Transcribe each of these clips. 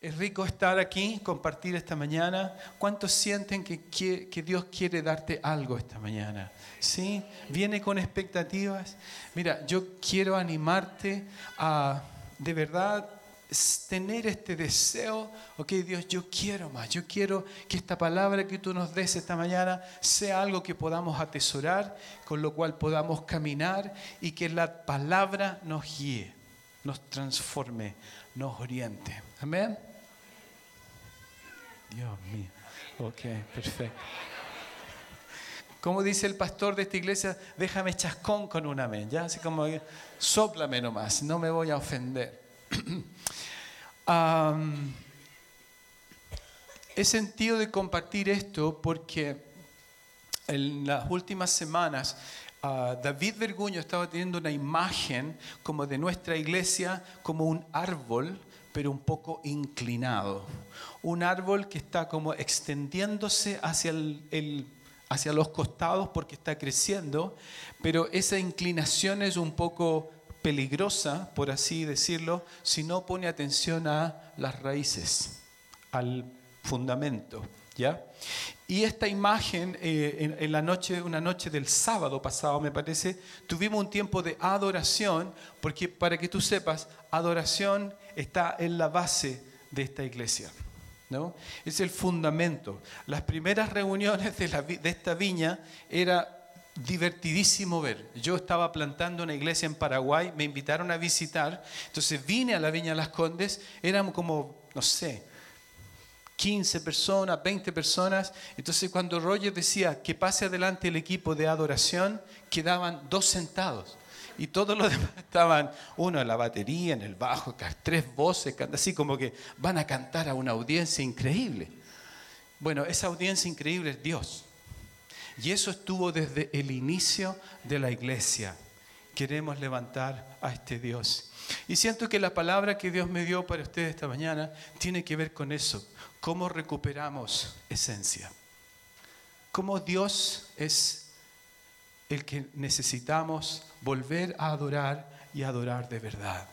Es rico estar aquí, compartir esta mañana. ¿Cuántos sienten que, Dios quiere darte algo esta mañana? ¿Sí? ¿Viene con expectativas? Mira, yo quiero animarte a de verdad tener este deseo, ok Dios, yo quiero más, yo quiero que esta palabra que tú nos des esta mañana sea algo que podamos atesorar, con lo cual podamos caminar y que la palabra nos guíe, nos transforme, nos oriente. Amén. Dios mío. Ok, perfecto. Como dice el pastor de esta iglesia, déjame chascón con un amén. Ya, así como, soplame nomás, no me voy a ofender. he sentido de compartir esto porque en las últimas semanas ah, David Verguño estaba teniendo una imagen como de nuestra iglesia como un árbol pero un poco inclinado. Un árbol que está como extendiéndose hacia, el, hacia los costados porque está creciendo, pero esa inclinación es un poco peligrosa, por así decirlo, si no pone atención a las raíces, al fundamento. ¿Ya? Y esta imagen, eh, en, la noche, una noche del sábado pasado, me parece, tuvimos un tiempo de adoración, porque para que tú sepas, adoración está en la base de esta iglesia. ¿no? Es el fundamento. Las primeras reuniones de, de esta viña era divertidísimo ver. Yo estaba plantando una iglesia en Paraguay, me invitaron a visitar, entonces vine a la Viña Las Condes, éramos como, no sé, 15 personas, 20 personas. Entonces cuando Roger decía que pase adelante el equipo de adoración, quedaban dos sentados. Y todos los demás estaban, uno en la batería, en el bajo, tres voces, así como que van a cantar a una audiencia increíble. Bueno, esa audiencia increíble es Dios. Y eso estuvo desde el inicio de la iglesia. Queremos levantar a este Dios. Y siento que la palabra que Dios me dio para ustedes esta mañana tiene que ver con eso. ¿Cómo recuperamos esencia? ¿Cómo Dios es el que necesitamos volver a adorar y adorar de verdad?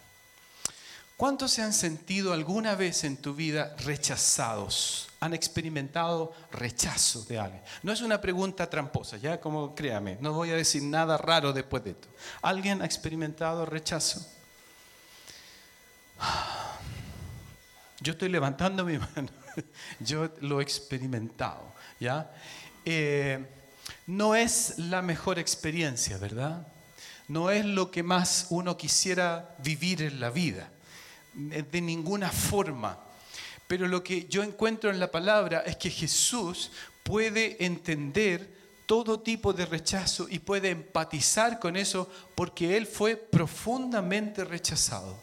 ¿Cuántos se han sentido alguna vez en tu vida rechazados? ¿Han experimentado rechazo de alguien? No es una pregunta tramposa, ya como créame, no voy a decir nada raro después de esto. ¿Alguien ha experimentado rechazo? Yo estoy levantando mi mano. Yo lo he experimentado, ¿ya? Eh, no es la mejor experiencia, ¿verdad? No es lo que más uno quisiera vivir en la vida de ninguna forma. Pero lo que yo encuentro en la palabra es que Jesús puede entender todo tipo de rechazo y puede empatizar con eso porque Él fue profundamente rechazado.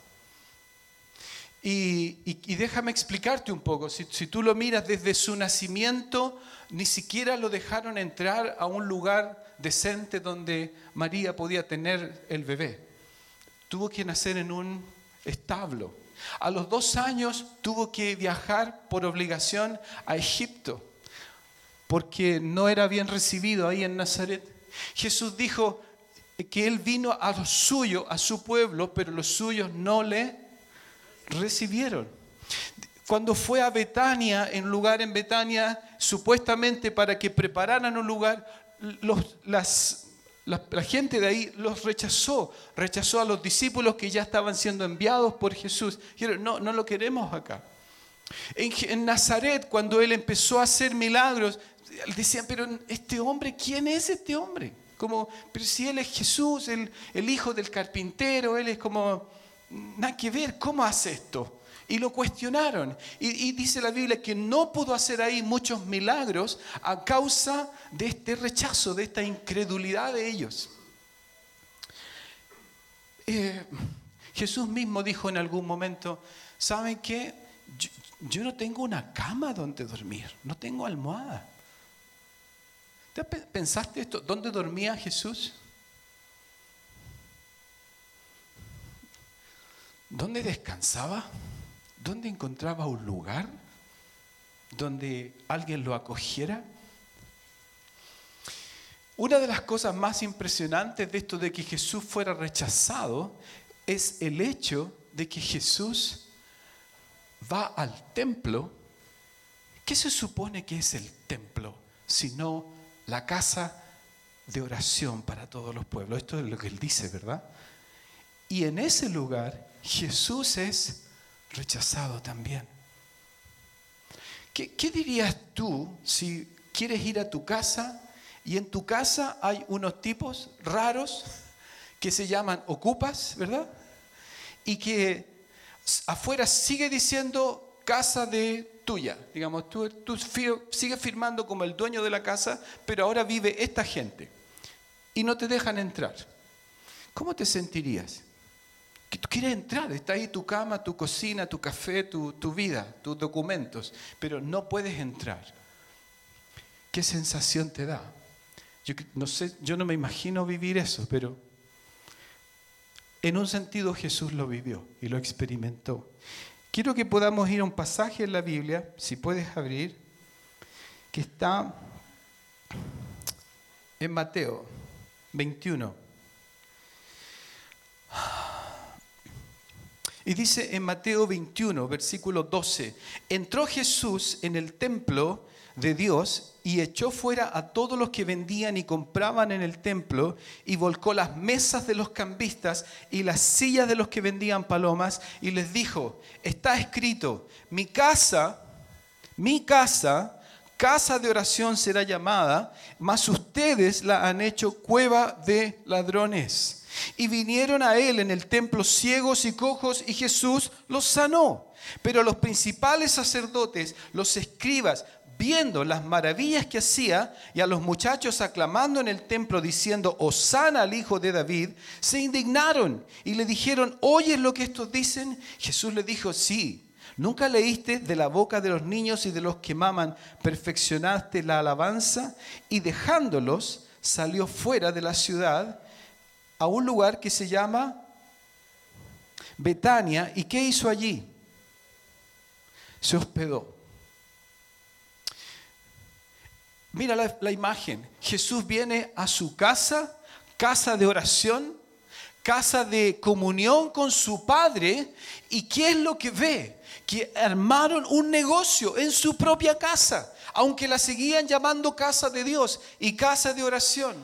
Y, déjame explicarte un poco, si, tú lo miras desde su nacimiento, ni siquiera lo dejaron entrar a un lugar decente donde María podía tener el bebé. Tuvo que nacer en un establo. A los dos años tuvo que viajar por obligación a Egipto, porque no era bien recibido ahí en Nazaret. Jesús dijo que él vino a lo suyo, a su pueblo, pero los suyos no le recibieron. Cuando fue a Betania, en lugar en Betania, supuestamente para que prepararan un lugar, las, la, gente de ahí los rechazó, rechazó a los discípulos que ya estaban siendo enviados por Jesús. Dijeron, no, no lo queremos acá. En, Nazaret, cuando él empezó a hacer milagros, decían, pero este hombre, ¿quién es este hombre? Como, pero si él es Jesús, el, el hijo del carpintero, él es como, nada que ver, ¿cómo hace esto? y lo cuestionaron. Y, dice la Biblia que no pudo hacer ahí muchos milagros a causa de este rechazo, de esta incredulidad de ellos. Eh, Jesús mismo dijo en algún momento, ¿saben qué? Yo, no tengo una cama donde dormir, no tengo almohada. ¿Pensaste esto? ¿Dónde dormía Jesús? ¿Dónde descansaba? ¿Dónde encontraba un lugar donde alguien lo acogiera? Una de las cosas más impresionantes de esto de que Jesús fuera rechazado es el hecho de que Jesús va al templo, ¿qué se supone que es el templo? Sino la casa de oración para todos los pueblos. Esto es lo que él dice, ¿verdad? Y en ese lugar Jesús es rechazado también. ¿Qué, dirías tú si quieres ir a tu casa y en tu casa hay unos tipos raros que se llaman ocupas, ¿verdad? Y que afuera sigue diciendo casa de tuya. Digamos, tú, sigues firmando como el dueño de la casa, pero ahora vive esta gente. Y no te dejan entrar. ¿Cómo te sentirías? Que tú quieres entrar, está ahí tu cama, tu cocina, tu café, tu, tu vida, tus documentos, pero no puedes entrar. ¿Qué sensación te da? Yo no sé, yo no me imagino vivir eso, pero en un sentido Jesús lo vivió y lo experimentó. Quiero que podamos ir a un pasaje en la Biblia, si puedes abrir, que está en Mateo 21. Y dice en Mateo 21, versículo 12, entró Jesús en el templo de Dios y echó fuera a todos los que vendían y compraban en el templo y volcó las mesas de los cambistas y las sillas de los que vendían palomas y les dijo, está escrito, mi casa, mi casa, casa de oración será llamada, mas ustedes la han hecho cueva de ladrones. Y vinieron a él en el templo ciegos y cojos y Jesús los sanó. Pero los principales sacerdotes, los escribas, viendo las maravillas que hacía y a los muchachos aclamando en el templo diciendo, Osana al hijo de David, se indignaron y le dijeron, ¿oyes lo que estos dicen? Jesús le dijo, sí. ¿Nunca leíste de la boca de los niños y de los que maman, perfeccionaste la alabanza? Y dejándolos, salió fuera de la ciudad a un lugar que se llama Betania. ¿Y qué hizo allí? Se hospedó. Mira la, imagen. Jesús viene a su casa, casa de oración, casa de comunión con su Padre. ¿Y qué es lo que ve? Que armaron un negocio en su propia casa, aunque la seguían llamando casa de Dios y casa de oración.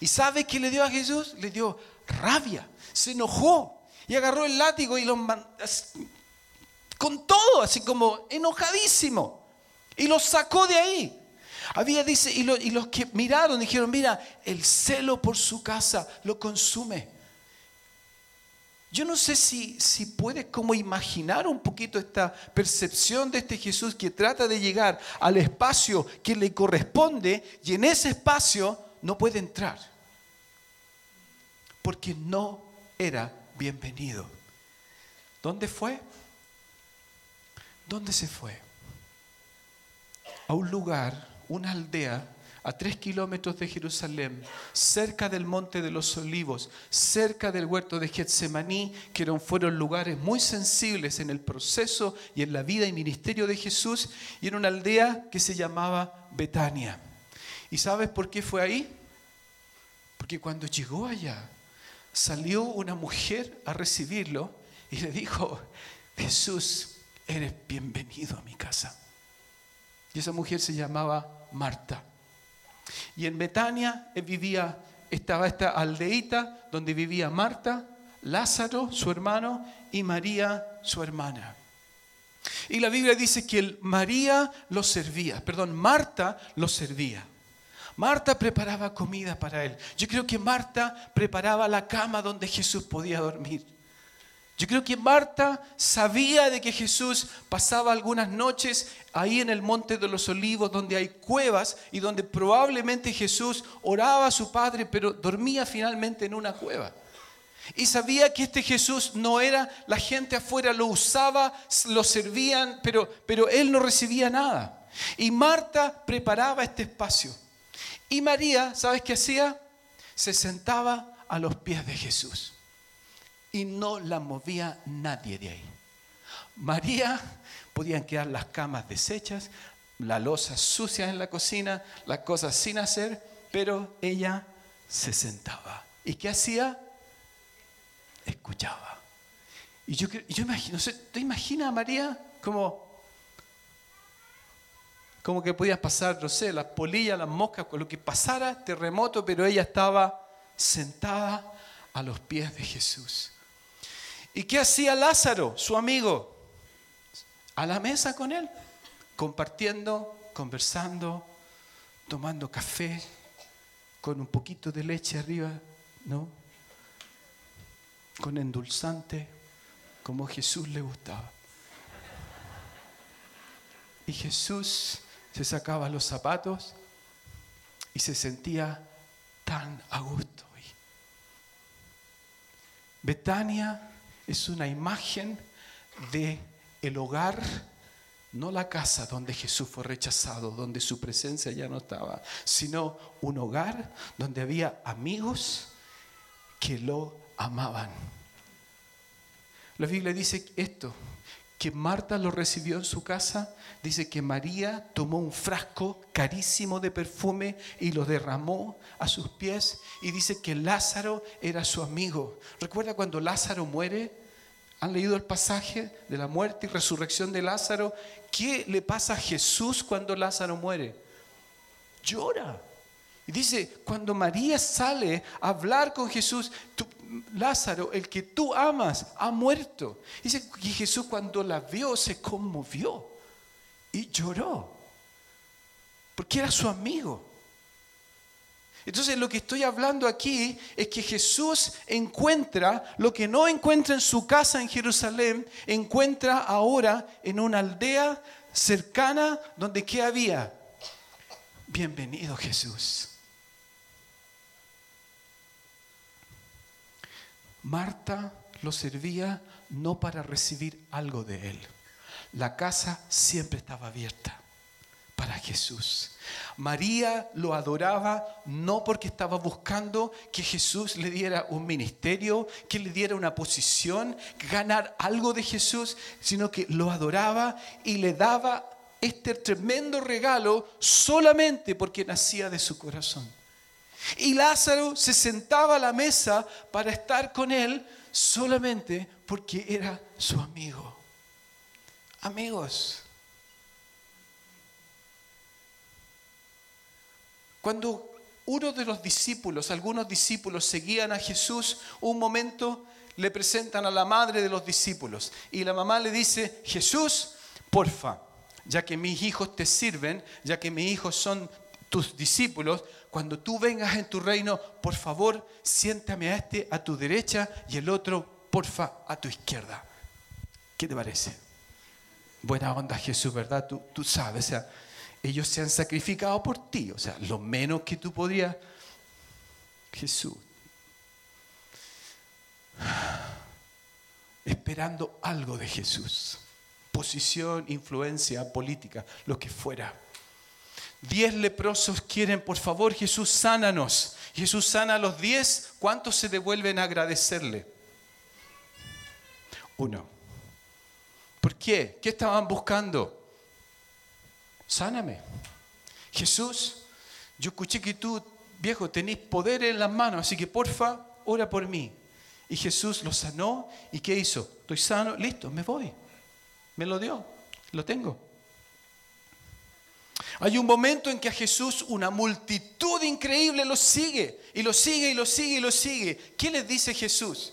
¿Y sabe qué le dio a Jesús? Le dio rabia, se enojó y agarró el látigo y lo con todo, así como enojadísimo, y lo sacó de ahí. Había, dice, y, los que miraron dijeron, mira, el celo por su casa lo consume. Yo no sé si, si puedes como imaginar un poquito esta percepción de este Jesús que trata de llegar al espacio que le corresponde y en ese espacio no puede entrar. Porque no era bienvenido. ¿Dónde fue? ¿Dónde se fue? A un lugar una aldea a tres kilómetros de Jerusalén, cerca del monte de los olivos, cerca del huerto de Getsemaní, que fueron lugares muy sensibles en el proceso y en la vida y ministerio de Jesús, y en una aldea que se llamaba Betania. ¿Y sabes por qué fue ahí? Porque cuando llegó allá, salió una mujer a recibirlo y le dijo, Jesús, eres bienvenido a mi casa. Y esa mujer se llamaba Marta. Y en Betania eh, vivía, estaba esta aldeíta donde vivía Marta, Lázaro, su hermano, y María, su hermana. Y la Biblia dice que María lo servía, perdón, Marta lo servía. Marta preparaba comida para él. Yo creo que Marta preparaba la cama donde Jesús podía dormir. Yo creo que Marta sabía de que Jesús pasaba algunas noches ahí en el Monte de los Olivos, donde hay cuevas y donde probablemente Jesús oraba a su Padre, pero dormía finalmente en una cueva. Y sabía que este Jesús no era, la gente afuera lo usaba, lo servían, pero, pero él no recibía nada. Y Marta preparaba este espacio. Y María, ¿sabes qué hacía? Se sentaba a los pies de Jesús y no la movía nadie de ahí. María, podían quedar las camas deshechas, la losa sucia en la cocina, las cosas sin hacer, pero ella se sentaba. ¿Y qué hacía? Escuchaba. Y yo, yo imagino, ¿te imaginas a María como, como que podías pasar, no sé, las polillas, las moscas, lo que pasara, terremoto, pero ella estaba sentada a los pies de Jesús. ¿Y qué hacía Lázaro, su amigo? A la mesa con él, compartiendo, conversando, tomando café, con un poquito de leche arriba, ¿no? Con endulzante, como Jesús le gustaba. Y Jesús se sacaba los zapatos y se sentía tan a gusto. Betania es una imagen de el hogar, no la casa donde Jesús fue rechazado, donde su presencia ya no estaba, sino un hogar donde había amigos que lo amaban. La Biblia dice esto, que Marta lo recibió en su casa, dice que María tomó un frasco carísimo de perfume y lo derramó a sus pies y dice que Lázaro era su amigo. ¿Recuerda cuando Lázaro muere? ¿Han leído el pasaje de la muerte y resurrección de Lázaro? ¿Qué le pasa a Jesús cuando Lázaro muere? Llora. Y dice, cuando María sale a hablar con Jesús, Lázaro, el que tú amas, ha muerto. Dice que Jesús cuando la vio se conmovió y lloró, porque era su amigo. Entonces lo que estoy hablando aquí es que Jesús encuentra lo que no encuentra en su casa en Jerusalén, encuentra ahora en una aldea cercana donde ¿qué había? Bienvenido Jesús. Marta lo servía no para recibir algo de él. La casa siempre estaba abierta para Jesús. María lo adoraba no porque estaba buscando que Jesús le diera un ministerio, que le diera una posición, ganar algo de Jesús, sino que lo adoraba y le daba este tremendo regalo solamente porque nacía de su corazón. Y Lázaro se sentaba a la mesa para estar con él solamente porque era su amigo. Amigos, cuando uno de los discípulos, algunos discípulos seguían a Jesús, un momento le presentan a la madre de los discípulos y la mamá le dice, Jesús, porfa, ya que mis hijos te sirven, ya que mis hijos son tus discípulos, cuando tú vengas en tu reino, por favor, siéntame a este a tu derecha y el otro, porfa, a tu izquierda. ¿Qué te parece? Buena onda Jesús, ¿verdad? Tú, tú sabes, o sea, ellos se han sacrificado por ti, o sea, lo menos que tú podrías, Jesús, esperando algo de Jesús, posición, influencia, política, lo que fuera. Diez leprosos quieren, por favor, Jesús, sánanos. Jesús sana a los diez, ¿cuántos se devuelven a agradecerle? Uno. ¿Por qué? ¿Qué estaban buscando? Sáname. Jesús, yo escuché que tú, viejo, tenés poder en las manos, así que porfa, ora por mí. Y Jesús lo sanó y ¿qué hizo? Estoy sano, listo, me voy. Me lo dio, lo tengo. Hay un momento en que a Jesús una multitud increíble lo sigue y lo sigue y lo sigue y lo sigue. ¿Qué les dice Jesús?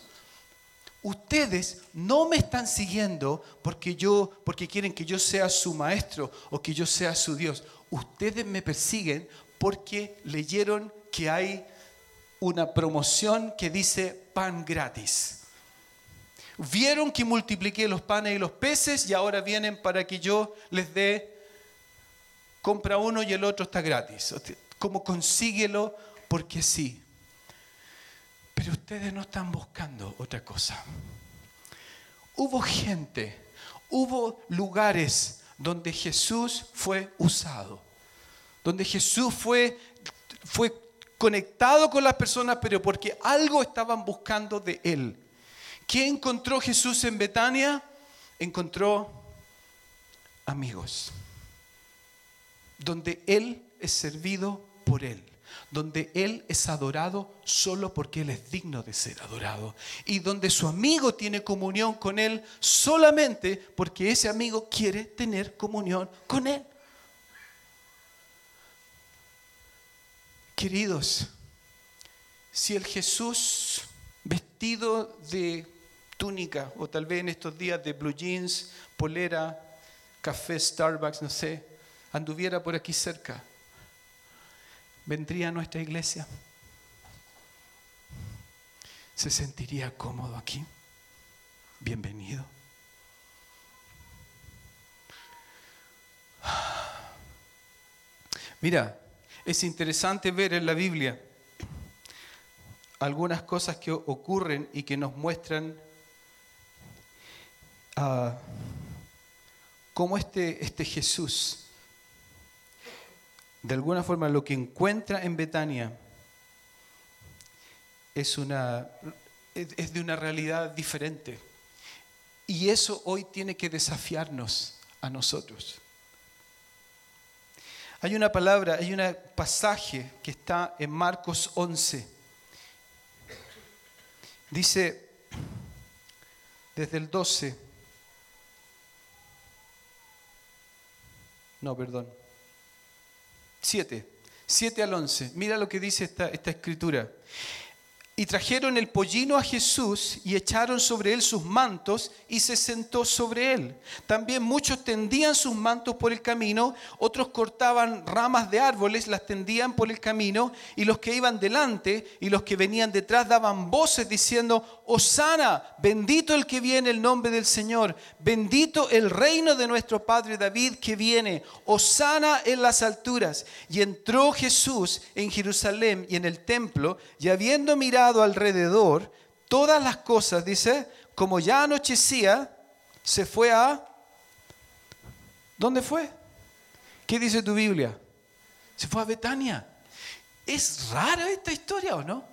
Ustedes no me están siguiendo porque yo porque quieren que yo sea su maestro o que yo sea su Dios. Ustedes me persiguen porque leyeron que hay una promoción que dice pan gratis. Vieron que multipliqué los panes y los peces y ahora vienen para que yo les dé compra uno y el otro está gratis. Como consíguelo porque sí. Pero ustedes no están buscando otra cosa. Hubo gente, hubo lugares donde Jesús fue usado, donde Jesús fue, fue conectado con las personas, pero porque algo estaban buscando de Él. ¿Qué encontró Jesús en Betania? Encontró amigos donde Él es servido por Él, donde Él es adorado solo porque Él es digno de ser adorado, y donde su amigo tiene comunión con Él solamente porque ese amigo quiere tener comunión con Él. Queridos, si el Jesús vestido de túnica o tal vez en estos días de blue jeans, polera, café Starbucks, no sé, anduviera por aquí cerca, vendría a nuestra iglesia. ¿Se sentiría cómodo aquí? Bienvenido. Mira, es interesante ver en la Biblia algunas cosas que ocurren y que nos muestran uh, cómo este, este Jesús, de alguna forma lo que encuentra en Betania es, una, es de una realidad diferente. Y eso hoy tiene que desafiarnos a nosotros. Hay una palabra, hay un pasaje que está en Marcos 11 Dice desde el 12, no, perdón, 7, 7 al 11. Mira lo que dice esta, esta escritura. Y trajeron el pollino a Jesús y echaron sobre él sus mantos y se sentó sobre él. También muchos tendían sus mantos por el camino, otros cortaban ramas de árboles, las tendían por el camino y los que iban delante y los que venían detrás daban voces diciendo, Osana, bendito el que viene el nombre del Señor, bendito el reino de nuestro Padre David que viene, Osana en las alturas. Y entró Jesús en Jerusalén y en el templo y habiendo mirado alrededor, todas las cosas, dice, como ya anochecía, se fue a... ¿Dónde fue? ¿Qué dice tu Biblia? Se fue a Betania. ¿Es rara esta historia o no?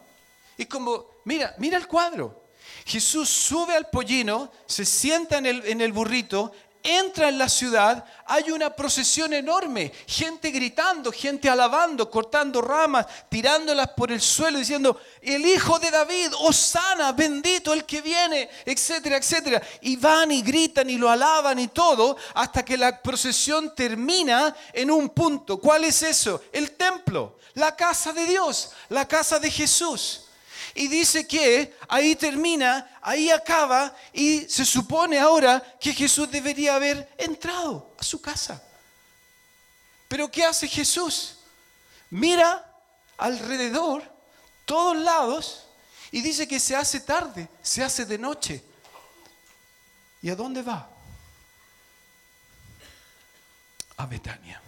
Es como, mira, mira el cuadro. Jesús sube al pollino, se sienta en el, burrito, entra en la ciudad, hay una procesión enorme, gente gritando, gente alabando, cortando ramas, tirándolas por el suelo, diciendo, el Hijo de David, Osana, bendito el que viene, etcétera, etcétera. Y van y gritan y lo alaban y todo, hasta que la procesión termina en un punto. ¿Cuál es eso? El templo, la casa de Dios, la casa de Jesús. Y dice que ahí termina, ahí acaba y se supone ahora que Jesús debería haber entrado a su casa. Pero ¿qué hace Jesús? Mira alrededor, todos lados, y dice que se hace tarde, se hace de noche. ¿Y a dónde va? A Betania.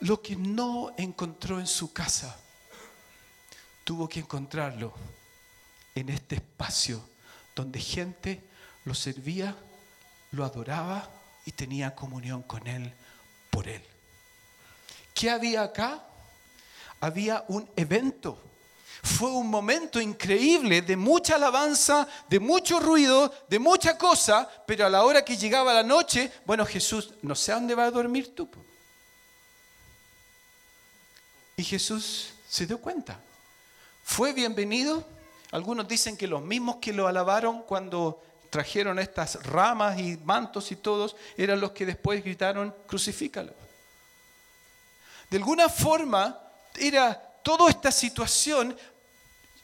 Lo que no encontró en su casa, tuvo que encontrarlo en este espacio donde gente lo servía, lo adoraba y tenía comunión con él por él. ¿Qué había acá? Había un evento. Fue un momento increíble de mucha alabanza, de mucho ruido, de mucha cosa, pero a la hora que llegaba la noche, bueno, Jesús, no sé a dónde va a dormir tú. Y Jesús se dio cuenta. Fue bienvenido. Algunos dicen que los mismos que lo alabaron cuando trajeron estas ramas y mantos y todos eran los que después gritaron, crucifícalo. De alguna forma, era toda esta situación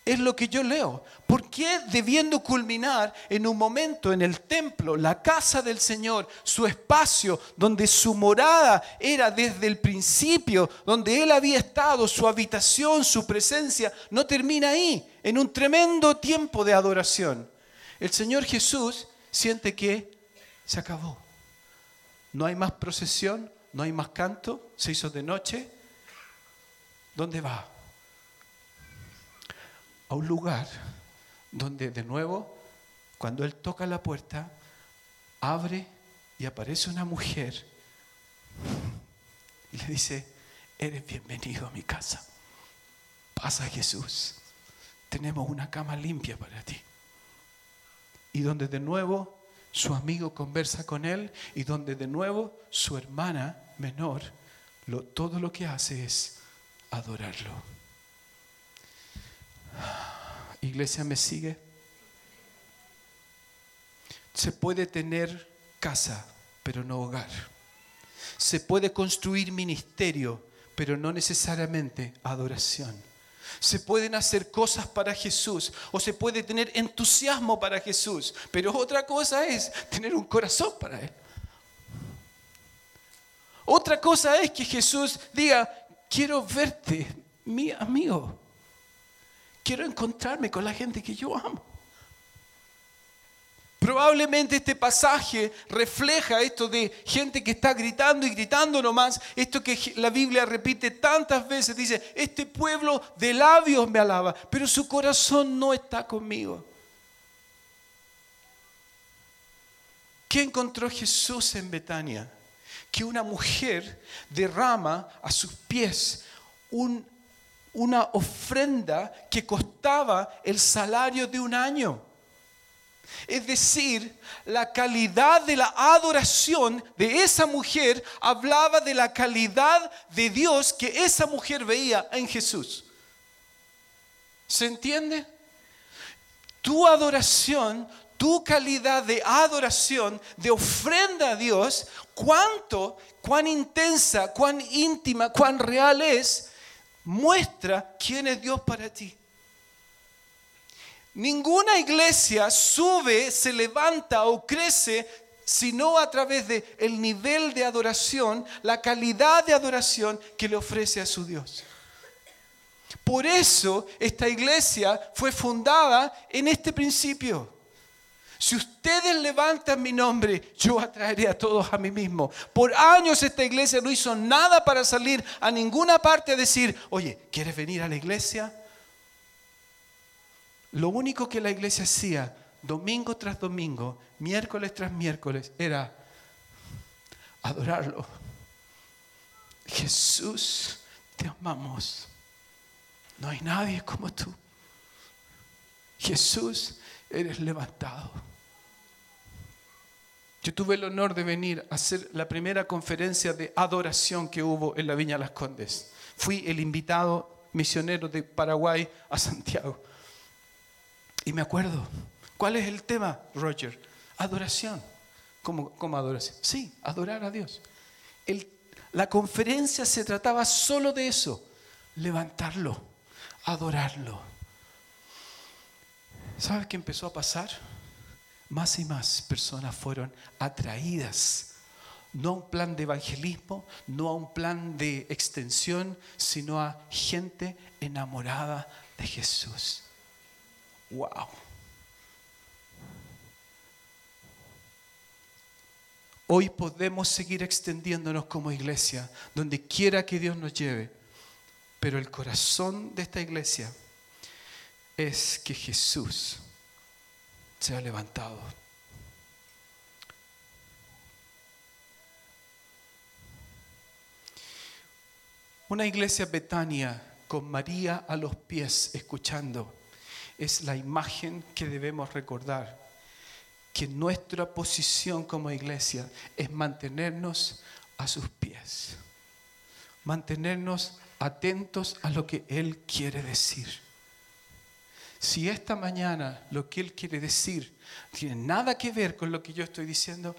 es lo que yo leo. ¿Por qué debiendo culminar en un momento en el templo, la casa del Señor, su espacio, donde su morada era desde el principio, donde Él había estado, su habitación, su presencia, no termina ahí, en un tremendo tiempo de adoración? El Señor Jesús siente que se acabó. No hay más procesión, no hay más canto, se hizo de noche. ¿Dónde va? A un lugar donde de nuevo, cuando él toca la puerta, abre y aparece una mujer y le dice, eres bienvenido a mi casa. Pasa Jesús, tenemos una cama limpia para ti. Y donde de nuevo su amigo conversa con él y donde de nuevo su hermana menor todo lo que hace es adorarlo. Iglesia, ¿me sigue? Se puede tener casa, pero no hogar. Se puede construir ministerio, pero no necesariamente adoración. Se pueden hacer cosas para Jesús o se puede tener entusiasmo para Jesús, pero otra cosa es tener un corazón para Él. Otra cosa es que Jesús diga, quiero verte, mi amigo. Quiero encontrarme con la gente que yo amo. Probablemente este pasaje refleja esto de gente que está gritando y gritando nomás, esto que la Biblia repite tantas veces, dice, este pueblo de labios me alaba, pero su corazón no está conmigo. ¿Qué encontró Jesús en Betania? Que una mujer derrama a sus pies un- una ofrenda que costaba el salario de un año. Es decir, la calidad de la adoración de esa mujer hablaba de la calidad de Dios que esa mujer veía en Jesús. ¿Se entiende? Tu adoración, tu calidad de adoración, de ofrenda a Dios, cuánto, cuán intensa, cuán íntima, cuán real es, muestra quién es Dios para ti. Ninguna iglesia sube, se levanta o crece sino a través del el nivel de adoración, la calidad de adoración que le ofrece a su Dios. Por eso esta iglesia fue fundada en este principio. Si ustedes levantan mi nombre, yo atraeré a todos a mí mismo. Por años esta iglesia no hizo nada para salir a ninguna parte a decir, oye, ¿quieres venir a la iglesia? Lo único que la iglesia hacía domingo tras domingo, miércoles tras miércoles, era adorarlo. Jesús, te amamos. No hay nadie como tú. Jesús, eres levantado. Yo tuve el honor de venir a hacer la primera conferencia de adoración que hubo en la Viña Las Condes. Fui el invitado misionero de Paraguay a Santiago. Y me acuerdo, ¿cuál es el tema, Roger? Adoración. ¿Cómo, cómo adoración? Sí, adorar a Dios. La conferencia se trataba solo de eso, levantarlo, adorarlo. ¿Sabes qué empezó a pasar? Más y más personas fueron atraídas, no a un plan de evangelismo, no a un plan de extensión, sino a gente enamorada de Jesús. Wow. Hoy podemos seguir extendiéndonos como iglesia, donde quiera que Dios nos lleve, pero el corazón de esta iglesia es que Jesús sea levantado. Una iglesia Betania con María a los pies escuchando es la imagen que debemos recordar. Que nuestra posición como iglesia es mantenernos a sus pies. Mantenernos atentos a lo que Él quiere decir. Si esta mañana lo que Él quiere decir tiene nada que ver con lo que yo estoy diciendo,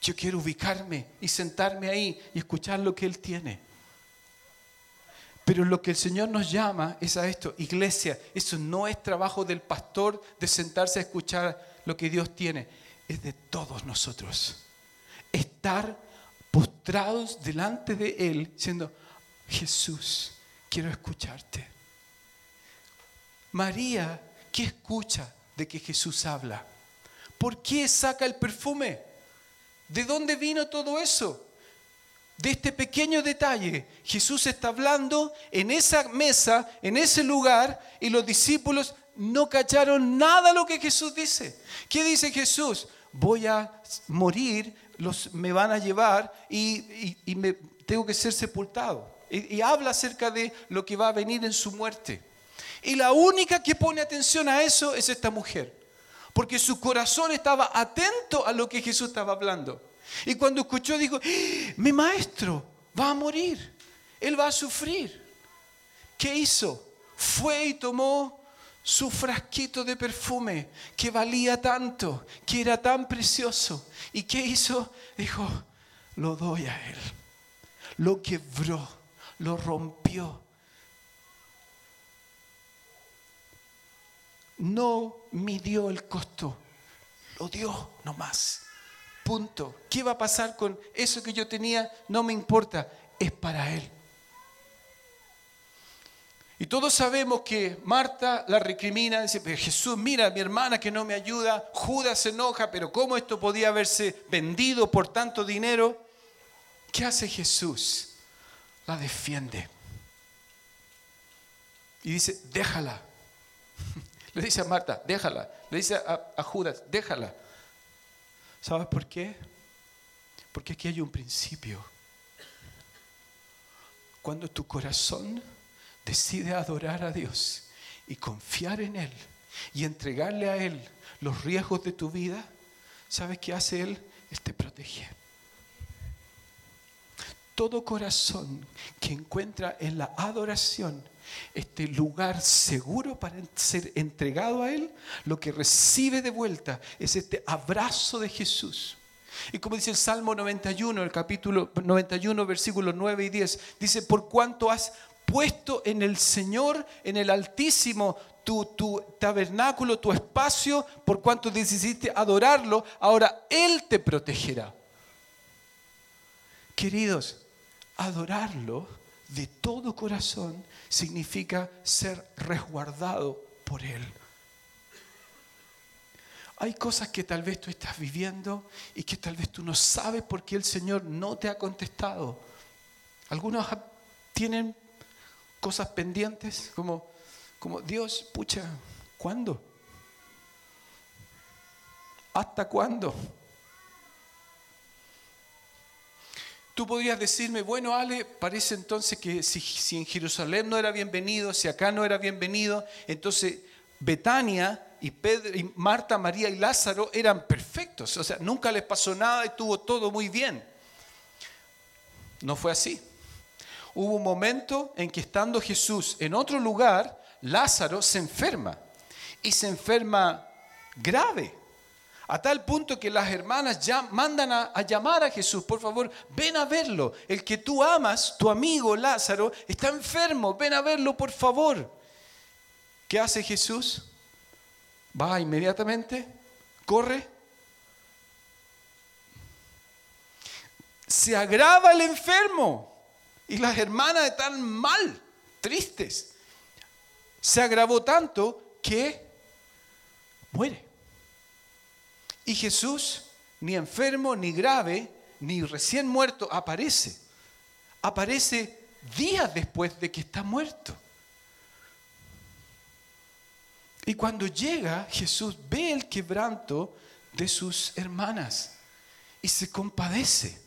yo quiero ubicarme y sentarme ahí y escuchar lo que Él tiene. Pero lo que el Señor nos llama es a esto, iglesia, eso no es trabajo del pastor de sentarse a escuchar lo que Dios tiene, es de todos nosotros. Estar postrados delante de Él, diciendo, Jesús, quiero escucharte. María, ¿qué escucha de que Jesús habla? ¿Por qué saca el perfume? ¿De dónde vino todo eso? De este pequeño detalle. Jesús está hablando en esa mesa, en ese lugar, y los discípulos no cacharon nada lo que Jesús dice. ¿Qué dice Jesús? Voy a morir, los, me van a llevar y, me, tengo que ser sepultado. Y habla acerca de lo que va a venir en su muerte. Y la única que pone atención a eso es esta mujer. Porque su corazón estaba atento a lo que Jesús estaba hablando. Y cuando escuchó, dijo, "¡Ah! mi maestro, va a morir, él va a sufrir. ¿Qué hizo? Fue y tomó su frasquito de perfume que valía tanto, que era tan precioso. ¿Y qué hizo? Dijo, lo doy a él. Lo quebró, lo rompió. No midió el costo, lo dio nomás. Punto. ¿Qué va a pasar con eso que yo tenía? No me importa, es para él. Y todos sabemos que Marta la recrimina, dice, Jesús, mira, mi hermana que no me ayuda, Judas se enoja, pero ¿cómo esto podía haberse vendido por tanto dinero? ¿Qué hace Jesús? La defiende. Y dice, déjala. Le dice a Marta, déjala. Le dice a, Judas, déjala. ¿Sabes por qué? Porque aquí hay un principio. Cuando tu corazón decide adorar a Dios y confiar en Él y entregarle a Él los riesgos de tu vida, ¿sabes qué hace Él? Él te protege. Todo corazón que encuentra en la adoración este lugar seguro para ser entregado a Él, lo que recibe de vuelta es este abrazo de Jesús. Y como dice el Salmo 91, el capítulo 91, versículos 9 y 10, dice, por cuanto has puesto en el Señor, en el Altísimo, tu, tu, tabernáculo, tu espacio, por cuanto decidiste adorarlo, ahora Él te protegerá. Queridos, adorarlo de todo corazón significa ser resguardado por Él. Hay cosas que tal vez tú estás viviendo y que tal vez tú no sabes por qué el Señor no te ha contestado. Algunos tienen cosas pendientes como, como Dios, pucha, ¿cuándo? ¿Hasta cuándo? Tú podrías decirme, bueno, Ale, parece entonces que si, en Jerusalén no era bienvenido, si acá no era bienvenido, entonces Betania y, Pedro, y Marta, María y Lázaro eran perfectos. O sea, nunca les pasó nada y tuvo todo muy bien. No fue así. Hubo un momento en que estando Jesús en otro lugar, Lázaro se enferma. Y se enferma grave. A tal punto que las hermanas ya mandan a, llamar a Jesús, por favor, ven a verlo. El que tú amas, tu amigo Lázaro, está enfermo, ven a verlo, por favor. ¿Qué hace Jesús? Va inmediatamente, corre. Se agrava el enfermo y las hermanas están mal, tristes. Se agravó tanto que muere. Y Jesús, ni enfermo, ni grave, ni recién muerto, aparece. Aparece días después de que está muerto. Y cuando llega, Jesús ve el quebranto de sus hermanas y se compadece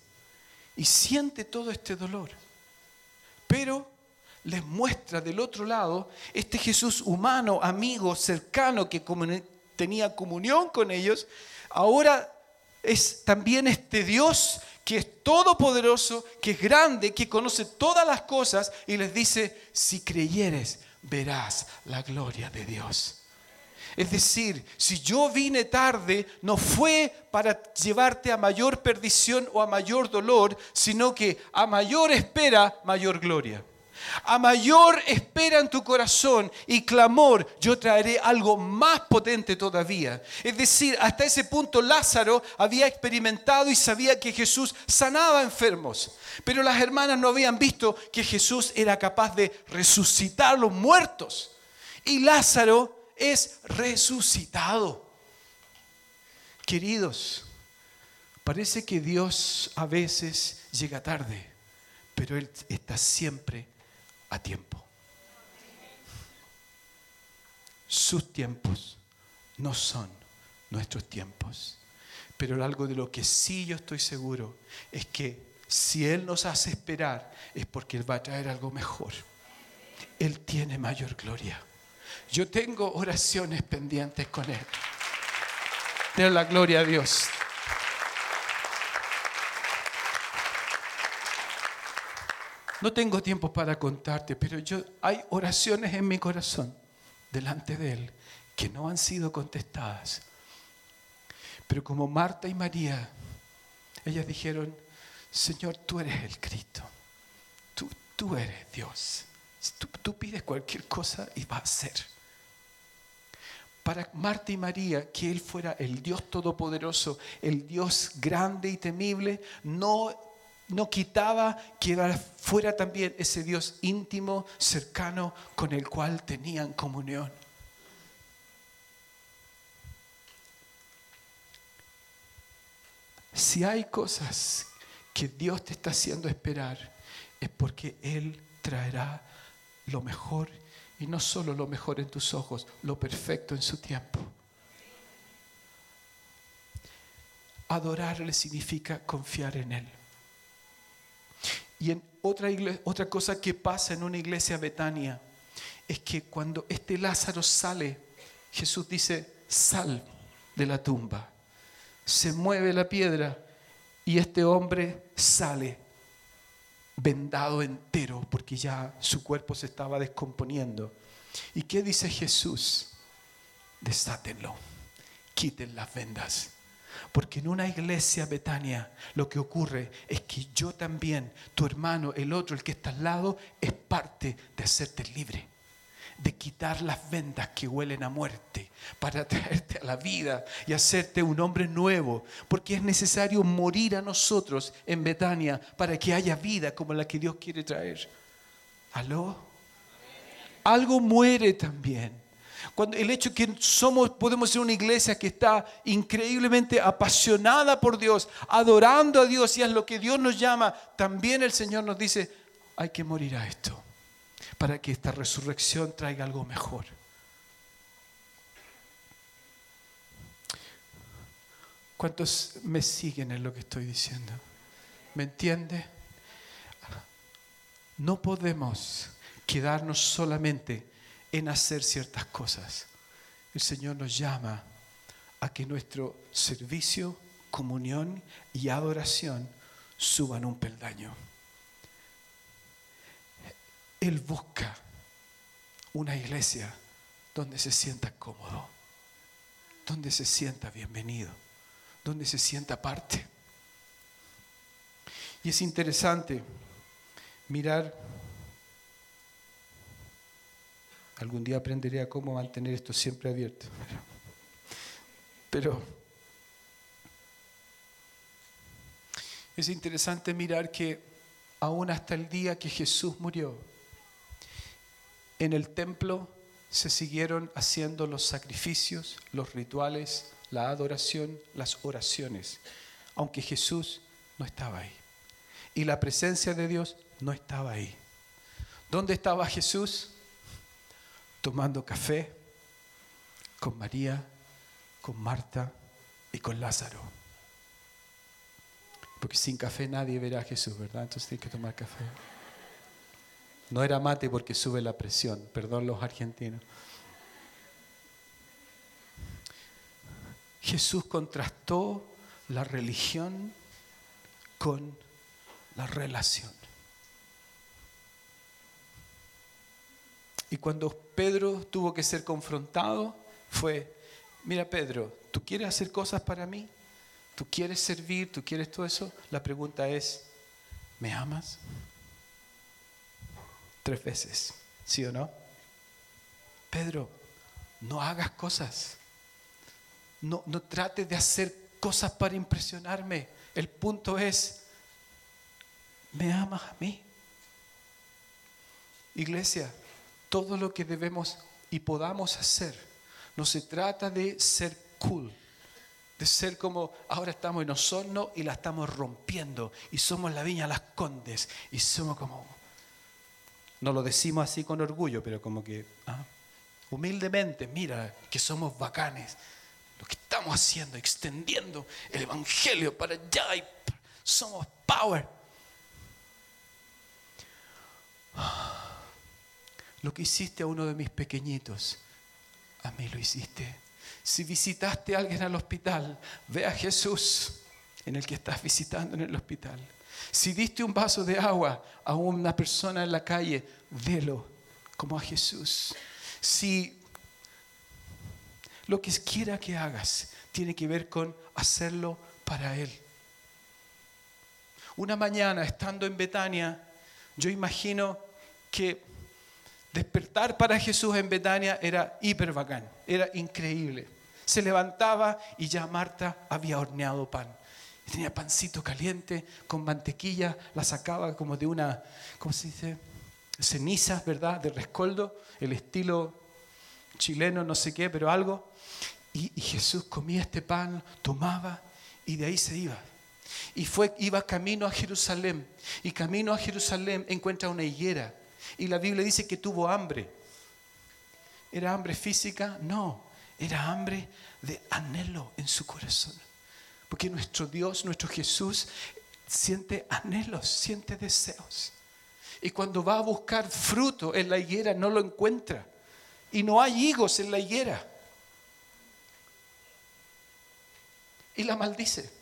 y siente todo este dolor. Pero les muestra del otro lado este Jesús humano, amigo, cercano, que tenía comunión con ellos, ahora es también este Dios que es todopoderoso, que es grande, que conoce todas las cosas y les dice, si creyeres, verás la gloria de Dios. Es decir, si yo vine tarde, no fue para llevarte a mayor perdición o a mayor dolor, sino que a mayor espera, mayor gloria. A mayor espera en tu corazón y clamor, yo traeré algo más potente todavía. Es decir, hasta ese punto Lázaro había experimentado y sabía que Jesús sanaba enfermos. Pero las hermanas no habían visto que Jesús era capaz de resucitar los muertos. Y Lázaro es resucitado. Queridos, parece que Dios a veces llega tarde, pero Él está siempre a tiempo. Sus tiempos no son nuestros tiempos. Pero algo de lo que sí yo estoy seguro es que si Él nos hace esperar es porque Él va a traer algo mejor. Él tiene mayor gloria. Yo tengo oraciones pendientes con Él. De la gloria a Dios. No tengo tiempo para contarte, pero yo hay oraciones en mi corazón delante de Él que no han sido contestadas. Pero como Marta y María, ellas dijeron, Señor, tú eres el Cristo, tú, tú eres Dios. Tú, tú pides cualquier cosa y va a ser. Para Marta y María, que Él fuera el Dios todopoderoso, el Dios grande y temible, no no quitaba que fuera también ese Dios íntimo, cercano, con el cual tenían comunión. Si hay cosas que Dios te está haciendo esperar, es porque Él traerá lo mejor y no solo lo mejor en tus ojos, lo perfecto en su tiempo. Adorarle significa confiar en Él. Y otra, otra cosa que pasa en una iglesia Betania es que cuando este Lázaro sale, Jesús dice, sal de la tumba. Se mueve la piedra y este hombre sale vendado entero porque ya su cuerpo se estaba descomponiendo. ¿Y qué dice Jesús? Desátenlo, quiten las vendas. Porque en una iglesia Betania lo que ocurre es que yo también, tu hermano, el otro, el que está al lado, es parte de hacerte libre, de quitar las vendas que huelen a muerte, para traerte a la vida y hacerte un hombre nuevo. Porque es necesario morir a nosotros en Betania para que haya vida como la que Dios quiere traer. ¿Aló? Algo muere también. Cuando el hecho que somos, podemos ser una iglesia que está increíblemente apasionada por Dios, adorando a Dios y es lo que Dios nos llama, también el Señor nos dice, hay que morir a esto para que esta resurrección traiga algo mejor. ¿Cuántos me siguen en lo que estoy diciendo? ¿Me entiende? No podemos quedarnos solamente en hacer ciertas cosas. El Señor nos llama a que nuestro servicio, comunión y adoración suban un peldaño. Él busca una iglesia donde se sienta cómodo, donde se sienta bienvenido, donde se sienta parte. Y es interesante mirar Algún día aprenderé cómo mantener esto siempre abierto. Pero es interesante mirar que aún hasta el día que Jesús murió, en el templo se siguieron haciendo los sacrificios, los rituales, la adoración, las oraciones, aunque Jesús no estaba ahí. Y la presencia de Dios no estaba ahí. ¿Dónde estaba Jesús? Tomando café con María, con Marta y con Lázaro. Porque sin café nadie verá a Jesús, ¿verdad? Entonces tiene que tomar café. No era mate porque sube la presión, perdón los argentinos. Jesús contrastó la religión con la relación. Y cuando Pedro tuvo que ser confrontado, fue, mira Pedro, ¿tú quieres hacer cosas para mí? ¿Tú quieres servir? ¿Tú quieres todo eso? La pregunta es, ¿me amas? Tres veces, ¿sí o no? Pedro, no hagas cosas. No, no trates de hacer cosas para impresionarme. El punto es, ¿me amas a mí? Iglesia, todo lo que debemos y podamos hacer. No se trata de ser cool, de ser como ahora estamos en Osorno y la estamos rompiendo y somos la viña Las Condes y somos como, no lo decimos así con orgullo, pero como que ah, humildemente, mira que somos bacanes, lo que estamos haciendo, extendiendo el Evangelio para allá y somos power. Lo que hiciste a uno de mis pequeñitos, a mí lo hiciste. Si visitaste a alguien al hospital, ve a Jesús. en el que estás visitando en el hospital. Si diste un vaso de agua a una persona en la calle, délo como a Jesús. Si lo que quiera que hagas tiene que ver con hacerlo para Él. Una mañana, estando en Betania, yo imagino que despertar para Jesús en Betania era hiper bacán, era increíble. Se levantaba y ya Marta había horneado pan. tenía pancito caliente con mantequilla, la sacaba como de una, ¿cómo se dice? Cenizas, ¿verdad? De rescoldo, el estilo chileno, no sé qué, pero algo. Y, y Jesús comía este pan, tomaba y de ahí se iba. Y fue, iba camino a Jerusalén. Y camino a Jerusalén encuentra una higuera. Y la Biblia dice que tuvo hambre. ¿Era hambre física? No, era hambre de anhelo en su corazón. Porque nuestro Dios, nuestro Jesús, siente anhelos, siente deseos. Y cuando va a buscar fruto en la higuera, no lo encuentra. Y no hay higos en la higuera. Y la maldice.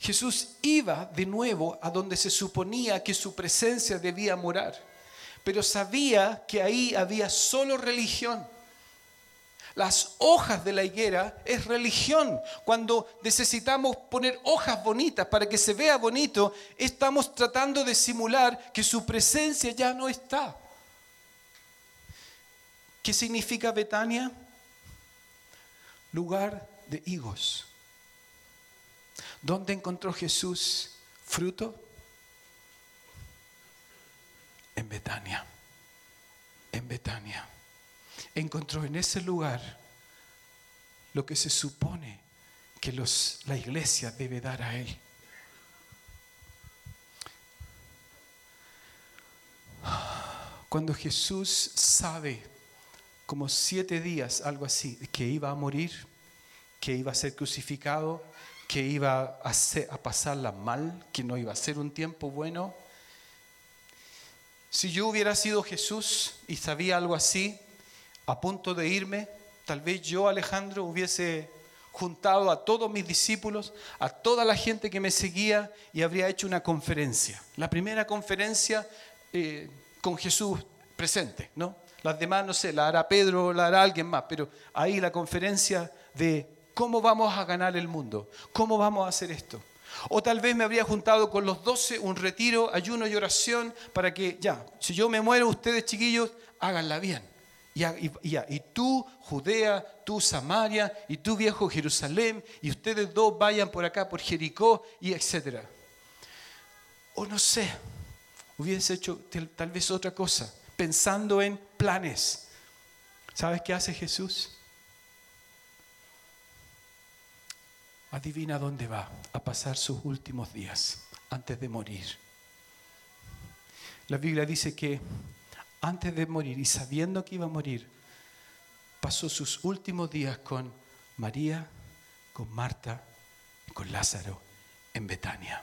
Jesús iba de nuevo a donde se suponía que su presencia debía morar, pero sabía que ahí había solo religión. Las hojas de la higuera es religión. Cuando necesitamos poner hojas bonitas para que se vea bonito, estamos tratando de simular que su presencia ya no está. ¿Qué significa Betania? Lugar de higos. ¿Dónde encontró Jesús fruto? En Betania. En Betania. Encontró en ese lugar lo que se supone que los, la iglesia debe dar a él. Cuando Jesús sabe, como siete días, algo así, que iba a morir, que iba a ser crucificado, que iba a, a pasarla mal, que no iba a ser un tiempo bueno. Si yo hubiera sido Jesús y sabía algo así, a punto de irme, tal vez yo, Alejandro, hubiese juntado a todos mis discípulos, a toda la gente que me seguía y habría hecho una conferencia. La primera conferencia eh, con Jesús presente, ¿no? Las demás, no sé, la hará Pedro, la hará alguien más, pero ahí la conferencia de ¿Cómo vamos a ganar el mundo? ¿Cómo vamos a hacer esto? O tal vez me habría juntado con los doce un retiro, ayuno y oración para que, ya, si yo me muero, ustedes chiquillos, háganla bien. Y, y, tú, Judea, tú, Samaria, y tú, viejo Jerusalén, y ustedes dos vayan por acá, por Jericó, y etcétera. O no sé, hubiese hecho tal vez otra cosa, pensando en planes. ¿Sabes qué hace Jesús? Adivina dónde va a pasar sus últimos días antes de morir. La Biblia dice que antes de morir y sabiendo que iba a morir, pasó sus últimos días con María, con Marta y con Lázaro en Betania.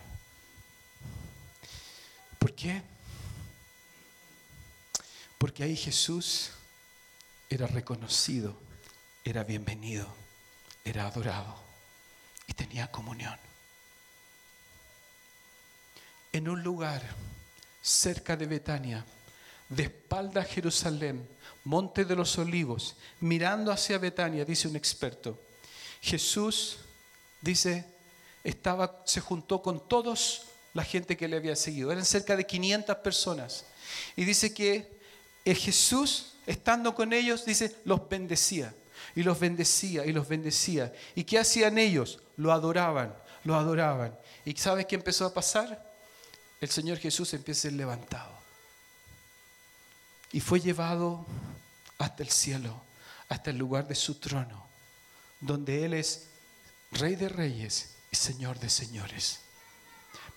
¿Por qué? Porque ahí Jesús era reconocido, era bienvenido, era adorado y tenía comunión. En un lugar cerca de Betania, de espalda a Jerusalén, monte de los olivos, mirando hacia Betania, dice un experto, Jesús, dice, estaba, se juntó con todos la gente que le había seguido. Eran cerca de 500 personas. Y dice que Jesús, estando con ellos, dice, los bendecía. Y los bendecía y los bendecía. ¿Y qué hacían ellos? lo adoraban, lo adoraban. ¿Y sabes qué empezó a pasar? El Señor Jesús empieza a ser levantado. Y fue llevado hasta el cielo, hasta el lugar de su trono, donde Él es Rey de Reyes y Señor de Señores.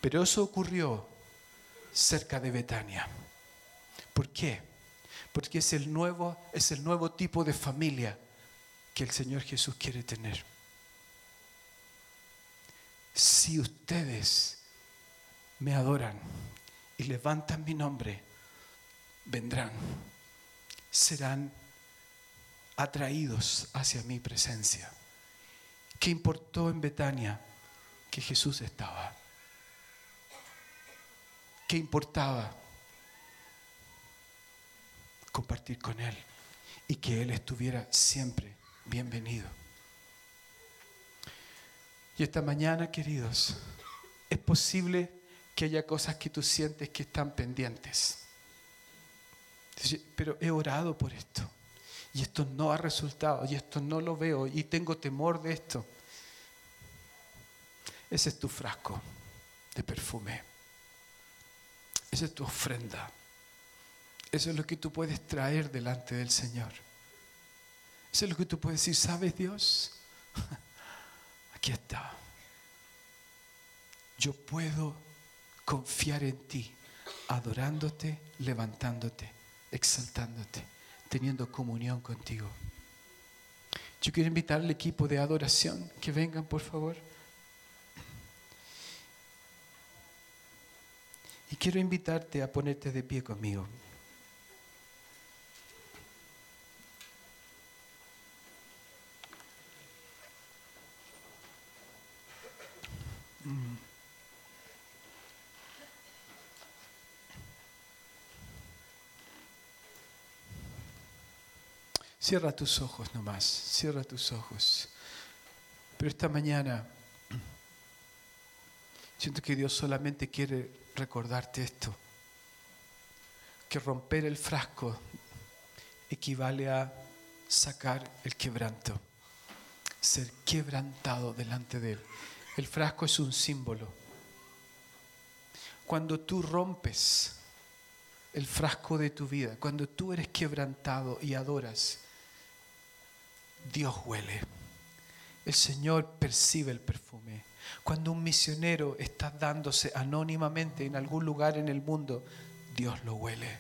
Pero eso ocurrió cerca de Betania. ¿Por qué? Porque es el nuevo, es el nuevo tipo de familia que el Señor Jesús quiere tener si ustedes me adoran y levantan mi nombre, vendrán, serán atraídos hacia mi presencia. ¿Qué importó en Betania? que Jesús estaba. ¿Qué importaba? Compartir con Él y que Él estuviera siempre bienvenido. Y esta mañana, queridos, es posible que haya cosas que tú sientes que están pendientes. Pero he orado por esto y esto no ha resultado y esto no lo veo y tengo temor de esto. Ese es tu frasco de perfume. Esa es tu ofrenda. Eso es lo que tú puedes traer delante del Señor. Eso es lo que tú puedes decir, ¿sabes Dios? Aquí está. Yo puedo confiar en ti, adorándote, levantándote, exaltándote, teniendo comunión contigo. Yo quiero invitar al equipo de adoración que vengan, por favor. Y quiero invitarte a ponerte de pie conmigo. Cierra tus ojos nomás, cierra tus ojos. Pero esta mañana siento que Dios solamente quiere recordarte esto, que romper el frasco equivale a sacar el quebranto, ser quebrantado delante de Él. El frasco es un símbolo. Cuando tú rompes el frasco de tu vida, cuando tú eres quebrantado y adoras, Dios huele. El Señor percibe el perfume. Cuando un misionero está dándose anónimamente en algún lugar en el mundo, Dios lo huele.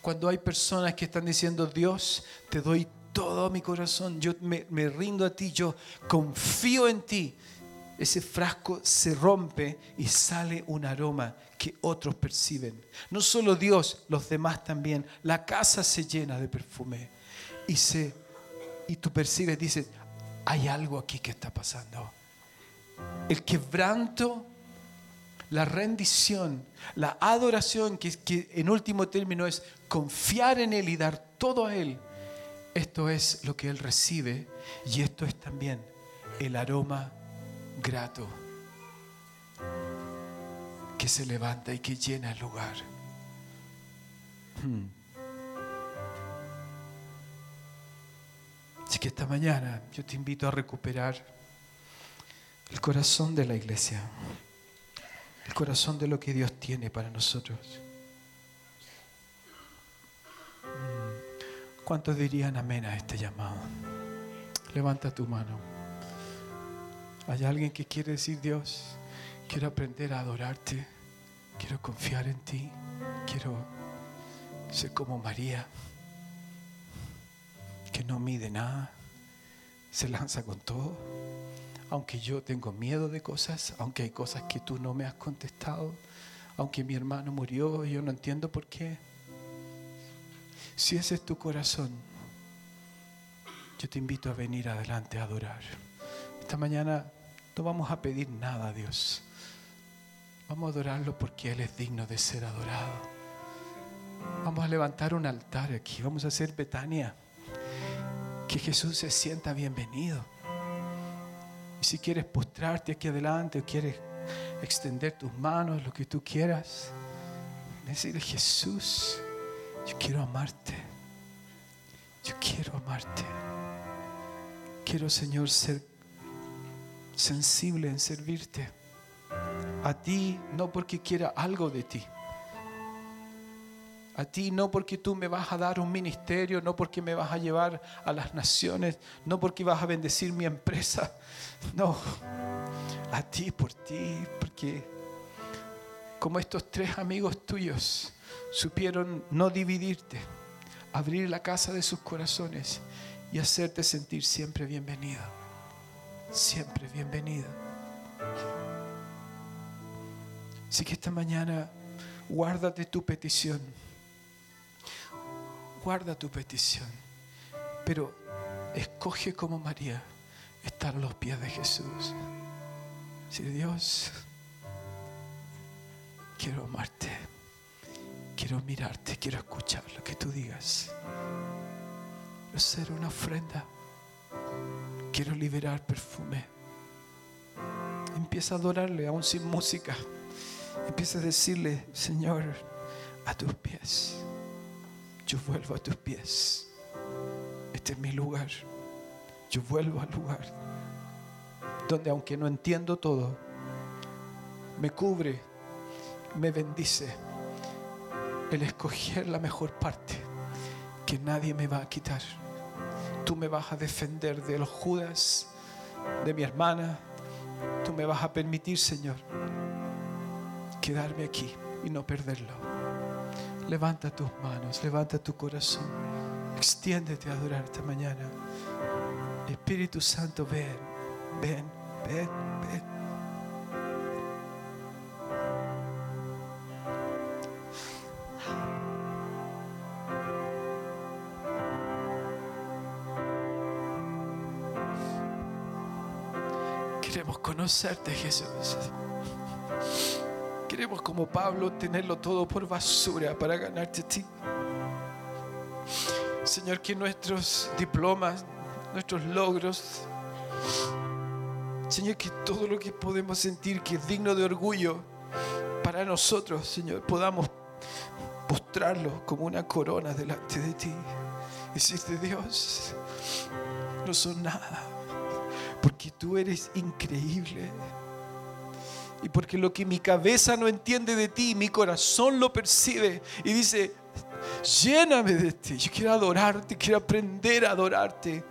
Cuando hay personas que están diciendo, Dios, te doy todo mi corazón, yo me, me rindo a ti, yo confío en ti, ese frasco se rompe y sale un aroma que otros perciben. No solo Dios, los demás también. La casa se llena de perfume y se y tú percibes, dices, hay algo aquí que está pasando. El quebranto, la rendición, la adoración, que, que en último término es confiar en Él y dar todo a Él. Esto es lo que Él recibe y esto es también el aroma grato que se levanta y que llena el lugar. Hmm. Así que esta mañana yo te invito a recuperar el corazón de la iglesia, el corazón de lo que Dios tiene para nosotros. Mm. ¿Cuántos dirían amén a este llamado? Levanta tu mano. ¿Hay alguien que quiere decir, Dios, quiero aprender a adorarte, quiero confiar en ti, quiero ser como María? Que no mide nada, se lanza con todo. Aunque yo tengo miedo de cosas, aunque hay cosas que tú no me has contestado, aunque mi hermano murió y yo no entiendo por qué. Si ese es tu corazón, yo te invito a venir adelante a adorar. Esta mañana no vamos a pedir nada a Dios. Vamos a adorarlo porque Él es digno de ser adorado. Vamos a levantar un altar aquí. Vamos a hacer Betania que Jesús se sienta bienvenido. Y si quieres postrarte aquí adelante o quieres extender tus manos, lo que tú quieras, decirle Jesús, yo quiero amarte. Yo quiero amarte. Quiero, Señor, ser sensible en servirte. A ti, no porque quiera algo de ti a ti no porque tú me vas a dar un ministerio, no porque me vas a llevar a las naciones, no porque vas a bendecir mi empresa, no, a ti por ti, porque como estos tres amigos tuyos supieron no dividirte, abrir la casa de sus corazones y hacerte sentir siempre bienvenido, siempre bienvenido. Así que esta mañana guárdate tu petición guarda tu petición, pero escoge como María estar a los pies de Jesús. Sí, Dios, quiero amarte, quiero mirarte, quiero escuchar lo que tú digas. Quiero ser una ofrenda, quiero liberar perfume. Empieza a adorarle aún sin música. Empieza a decirle, Señor, a tus pies. Yo vuelvo a tus pies. Este es mi lugar. Yo vuelvo al lugar donde aunque no entiendo todo, me cubre, me bendice el escoger la mejor parte que nadie me va a quitar. Tú me vas a defender de los Judas, de mi hermana. Tú me vas a permitir, Señor, quedarme aquí y no perderlo. Levanta tus manos, levanta tu corazón, extiéndete a adorar esta mañana. Espíritu Santo, ven, ven, ven, ven. Queremos conocerte, Jesús. Queremos como Pablo tenerlo todo por basura para ganarte a ti. Señor, que nuestros diplomas, nuestros logros, Señor, que todo lo que podemos sentir que es digno de orgullo para nosotros, Señor, podamos postrarlo como una corona delante de ti. Y decirte, Dios, no son nada, porque tú eres increíble. Y porque lo que mi cabeza no entiende de ti, mi corazón lo percibe y dice, lléname de ti. Yo quiero adorarte, quiero aprender a adorarte.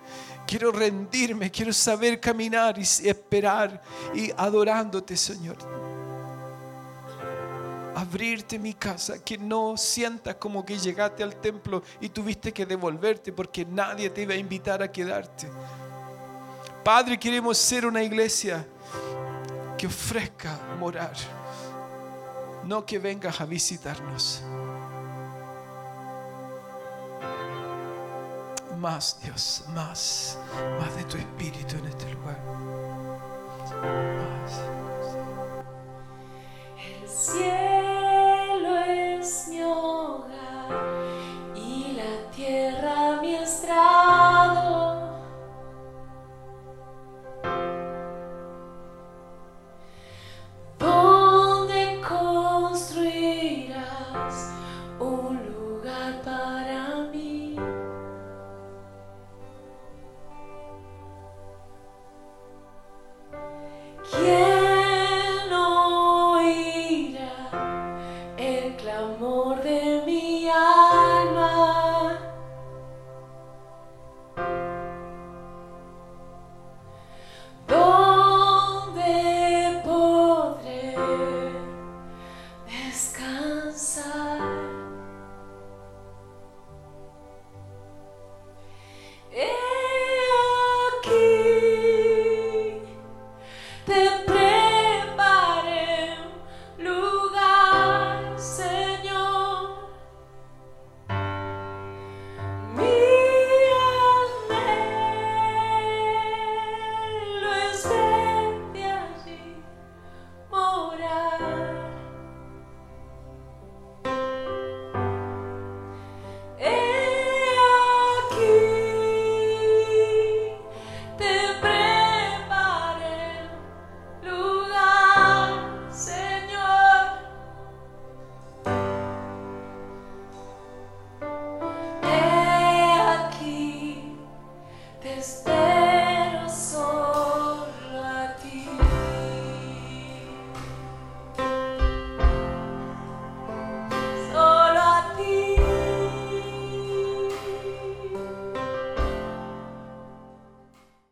Quiero rendirme, quiero saber caminar y esperar y adorándote, Señor. Abrirte mi casa, que no sientas como que llegaste al templo y tuviste que devolverte porque nadie te iba a invitar a quedarte. Padre, queremos ser una iglesia que ofrezca morar, no que vengas a visitarnos. Más, Dios, más, más de tu espíritu en este lugar. Más. El cielo.